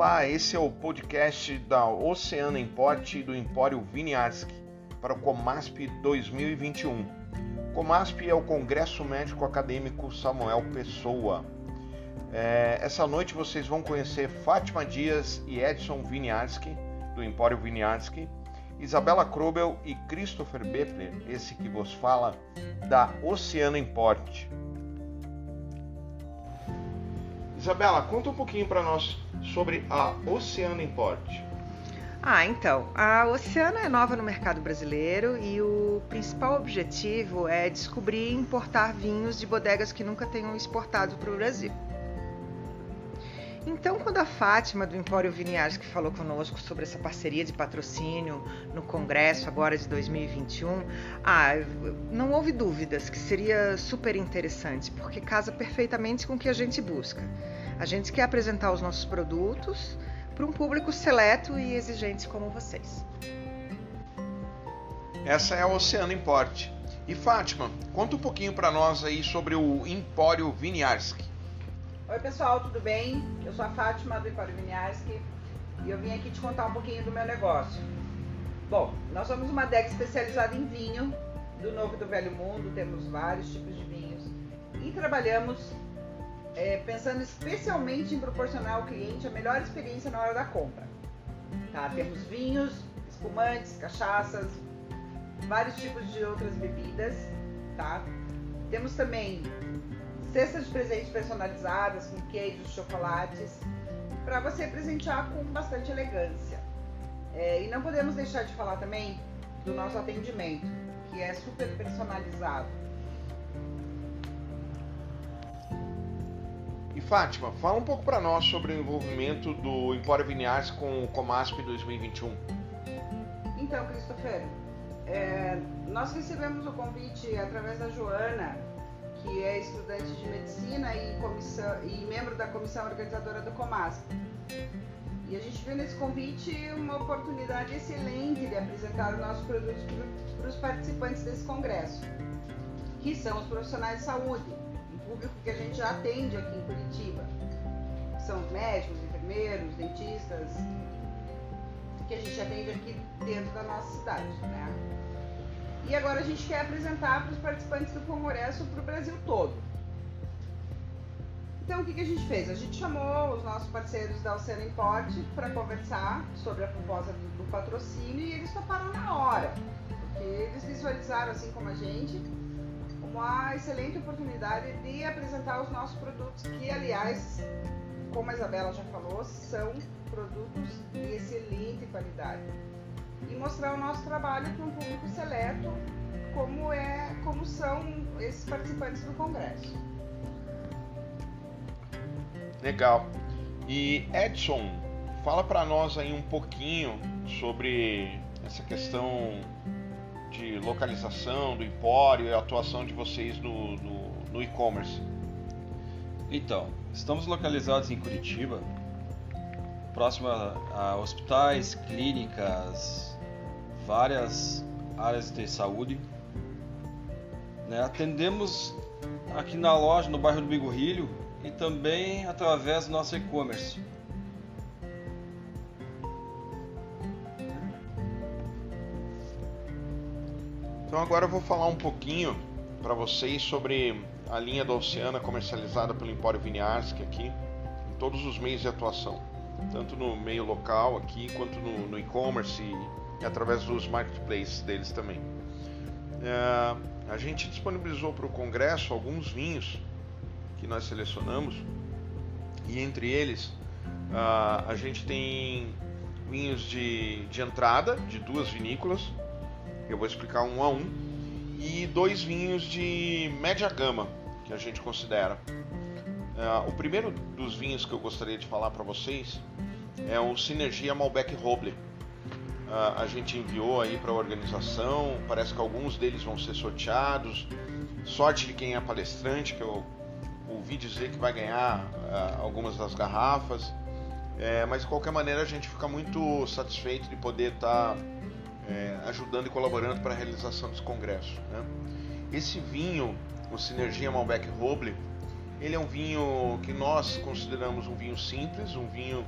Olá, esse é o podcast da Oceana Import do Empório Viniarski para o Comasp 2021. Comasp é o Congresso Médico Acadêmico Samuel Pessoa. É, essa noite vocês vão conhecer Fátima Dias e Edson Viniarski, do Empório Viniarski, Isabela Krobel e Christopher Bepler, esse que vos fala, da Oceana Import. Isabela, conta um pouquinho para nós sobre a Oceana Import. Ah, então, a Oceana é nova no mercado brasileiro e o principal objetivo é descobrir e importar vinhos de bodegas que nunca tenham exportado para o Brasil. Então, quando a Fátima do Empório Viniares que falou conosco sobre essa parceria de patrocínio no congresso agora de 2021, ah, não houve dúvidas que seria super interessante, porque casa perfeitamente com o que a gente busca. A gente quer apresentar os nossos produtos para um público seleto e exigente como vocês. Essa é a Oceano Import. E Fátima, conta um pouquinho para nós aí sobre o Empório Viniarski. Oi pessoal, tudo bem? Eu sou a Fátima do Empório Viniarski e eu vim aqui te contar um pouquinho do meu negócio. Bom, nós somos uma adega especializada em vinho do Novo e do Velho Mundo, temos vários tipos de vinhos e trabalhamos é, pensando especialmente em proporcionar ao cliente a melhor experiência na hora da compra. Tá? Temos vinhos, espumantes, cachaças, vários tipos de outras bebidas, tá? Temos também cestas de presentes personalizadas com queijos, chocolates, para você presentear com bastante elegância. É, e não podemos deixar de falar também do nosso atendimento, que é super personalizado. E Fátima, fala um pouco para nós sobre o envolvimento do Empório Vinhares com o Comasp 2021. Então, Christopher, é, nós recebemos o convite através da Joana que é estudante de medicina e, comissão, e membro da comissão organizadora do Comasp. E a gente viu nesse convite uma oportunidade excelente de apresentar os nossos produtos para os participantes desse congresso, que são os profissionais de saúde, um público que a gente já atende aqui em Curitiba. São os médicos, enfermeiros, dentistas, que a gente atende aqui dentro da nossa cidade. Né? E agora a gente quer apresentar para os participantes do Congresso para o Brasil todo. Então o que, que a gente fez? A gente chamou os nossos parceiros da Oceano Import para conversar sobre a proposta do, do, patrocínio e eles toparam na hora, porque eles visualizaram, assim como a gente, uma excelente oportunidade de apresentar os nossos produtos, que aliás, como a Isabela já falou, são produtos de excelente qualidade e mostrar o nosso trabalho para um público seleto, como é, como são esses participantes do congresso. Legal. E Edson, fala para nós aí um pouquinho sobre essa questão de localização do empório e a atuação de vocês no, no, no e-commerce. Então, estamos localizados em Curitiba, próximo a, a hospitais, clínicas, várias áreas de saúde. Né? Atendemos aqui na loja, no bairro do Bigorrilho e também através do nosso e-commerce. Então agora eu vou falar um pouquinho para vocês sobre a linha da Oceana comercializada pelo Empório Viniarski aqui, em todos os meios de atuação, tanto no meio local aqui quanto no, no e-commerce através dos marketplaces deles também. É, a gente disponibilizou para o Congresso alguns vinhos que nós selecionamos e entre eles a, gente tem vinhos de, de entrada de duas vinícolas, eu vou explicar um a um, e dois vinhos de média gama que a gente considera. Uh, o primeiro dos vinhos que eu gostaria de falar para vocês é o Sinergia Malbec Roble a, gente enviou aí para a organização. Parece que alguns deles vão ser sorteados. Sorte de quem é palestrante, que eu ouvi dizer que vai ganhar algumas das garrafas. É, mas de qualquer maneira a gente fica muito satisfeito de poder estar tá, é, ajudando e colaborando para a realização desse congresso. Né? Esse vinho, o Sinergia Malbec Roble, ele é um vinho que nós consideramos um vinho simples, um vinho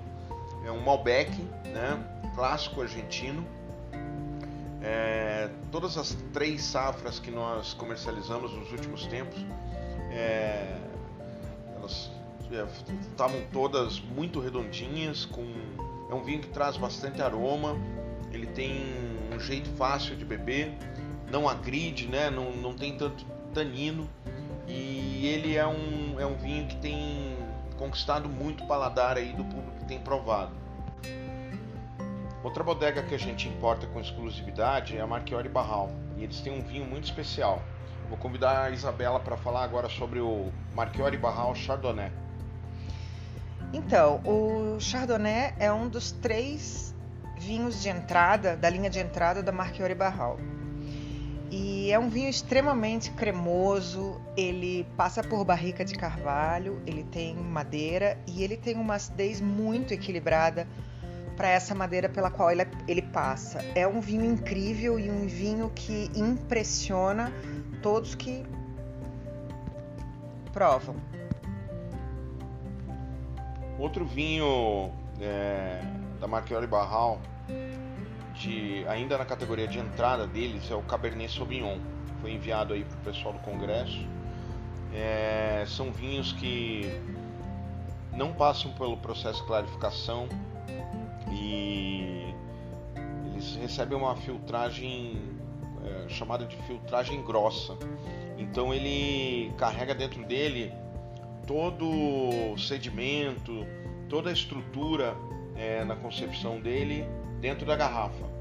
é um Malbec, né? Clássico argentino. É, todas as três safras que nós comercializamos nos últimos tempos, é, elas estavam todas muito redondinhas, com é um vinho que traz bastante aroma, ele tem um jeito fácil de beber, não agride, né? não, não tem tanto tanino e ele é um, é um vinho que tem conquistado muito paladar aí do público que tem provado. Outra bodega que a gente importa com exclusividade é a Marchiori Barral e eles têm um vinho muito especial. Vou convidar a Isabela para falar agora sobre o Marchiori Barral Chardonnay. Então, o Chardonnay é um dos três vinhos de entrada, da linha de entrada da Marchiori Barral. E é um vinho extremamente cremoso, ele passa por barrica de carvalho, ele tem madeira e ele tem uma acidez muito equilibrada para essa madeira pela qual ele, ele passa. É um vinho incrível e um vinho que impressiona todos que provam. Outro vinho é, da Marchiori Barral, de, ainda na categoria de entrada deles, é o Cabernet Sauvignon. Foi enviado aí para o pessoal do Congresso. É, são vinhos que não passam pelo processo de clarificação e eles recebem uma filtragem é, chamada de filtragem grossa. Então ele carrega dentro dele todo o sedimento, toda a estrutura é, na concepção dele dentro da garrafa.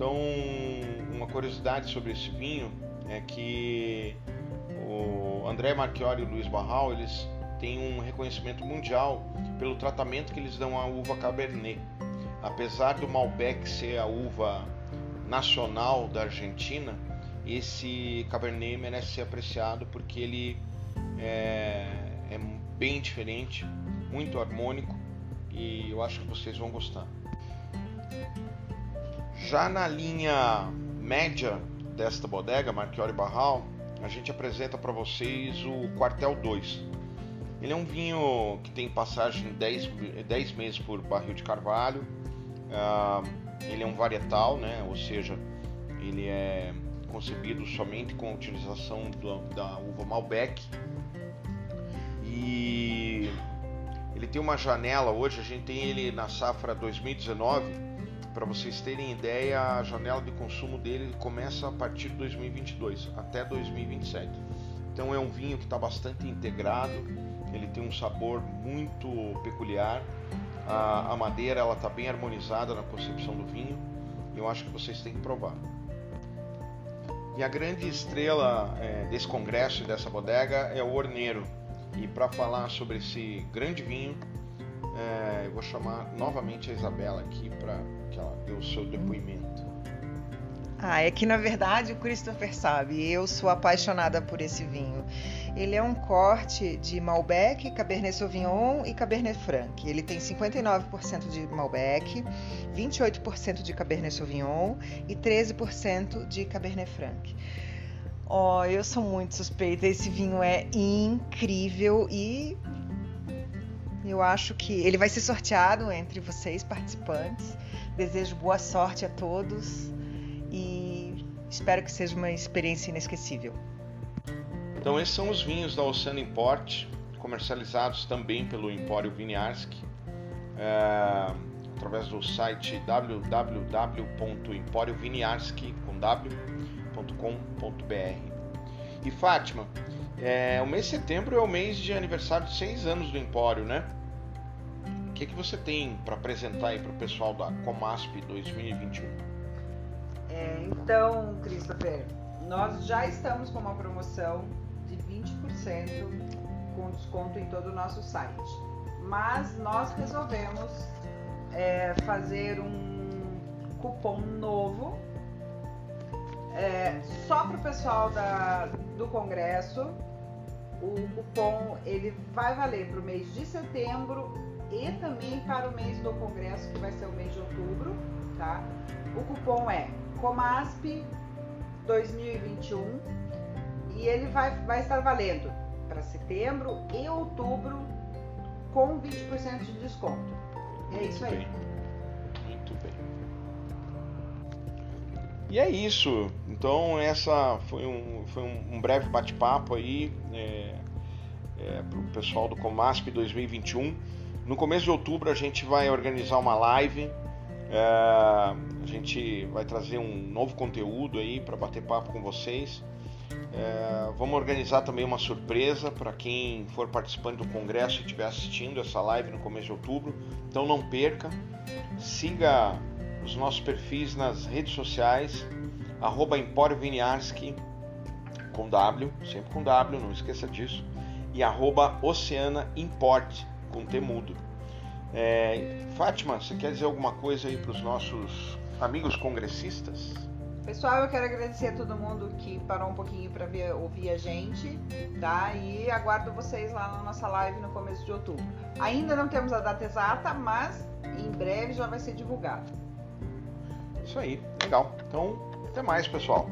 Então, uma curiosidade sobre esse vinho é que o André Marchiori e o Luiz Barral eles têm um reconhecimento mundial pelo tratamento que eles dão à uva Cabernet. Apesar do Malbec ser a uva nacional da Argentina, esse Cabernet merece ser apreciado porque ele é, é bem diferente, muito harmônico e eu acho que vocês vão gostar. Já na linha média desta bodega, Marchiori Barral, a gente apresenta para vocês o Quartel 2. Ele é um vinho que tem passagem 10, 10 meses por barril de carvalho. Uh, ele é um varietal, né? ou seja, ele é concebido somente com a utilização da, da uva Malbec e ele tem uma janela hoje, a gente tem ele na safra 2019. Para vocês terem ideia, a janela de consumo dele começa a partir de 2022 até 2027. Então é um vinho que está bastante integrado, ele tem um sabor muito peculiar. A, a madeira ela está bem harmonizada na concepção do vinho. E eu acho que vocês têm que provar. E a grande estrela é, desse congresso e dessa bodega é o Orneiro. E para falar sobre esse grande vinho, é, eu vou chamar novamente a Isabela aqui para que ela dê o seu depoimento. Ah, é que na verdade o Christopher sabe, eu sou apaixonada por esse vinho. Ele é um corte de Malbec, Cabernet Sauvignon e Cabernet Franc. Ele tem 59% de Malbec, 28% de Cabernet Sauvignon e 13% de Cabernet Franc. Oh, eu sou muito suspeita. Esse vinho é incrível e eu acho que ele vai ser sorteado entre vocês, participantes. Desejo boa sorte a todos e espero que seja uma experiência inesquecível. Então, esses são os vinhos da Oceano Import, comercializados também pelo Empório Viniarski, é, através do site www.emporioviniarski.com www.empório.com.br. E Fátima, é, o mês de setembro é o mês de aniversário de seis anos do Empório, né? Que, que você tem para apresentar aí para o pessoal da Comasp 2021? É, então, Christopher, nós já estamos com uma promoção de 20% com desconto em todo o nosso site. Mas nós resolvemos é, fazer um cupom novo é, só para o pessoal da, do congresso, o cupom ele vai valer para o mês de setembro e também para o mês do congresso, que vai ser o mês de outubro, tá? O cupom é COMASP 2021 e ele vai, vai estar valendo para setembro e outubro com 20% de desconto. É isso aí. Bem. Muito bem. E é isso. Então essa foi um, foi um breve bate-papo aí é, é, para o pessoal do Comasp 2021. No começo de outubro a gente vai organizar uma live. É, a gente vai trazer um novo conteúdo aí para bater papo com vocês. É, vamos organizar também uma surpresa para quem for participante do congresso e estiver assistindo essa live no começo de outubro. Então não perca, siga os nossos perfis nas redes sociais, arroba Viniarski, com W, sempre com W, não esqueça disso, e arroba Oceana Import, com T mudo. É, Fátima, você quer dizer alguma coisa aí para os nossos amigos congressistas? Pessoal, eu quero agradecer a todo mundo que parou um pouquinho para ouvir a gente, tá? E aguardo vocês lá na nossa live no começo de outubro. Ainda não temos a data exata, mas em breve já vai ser divulgado. Isso aí, legal. Então, até mais, pessoal.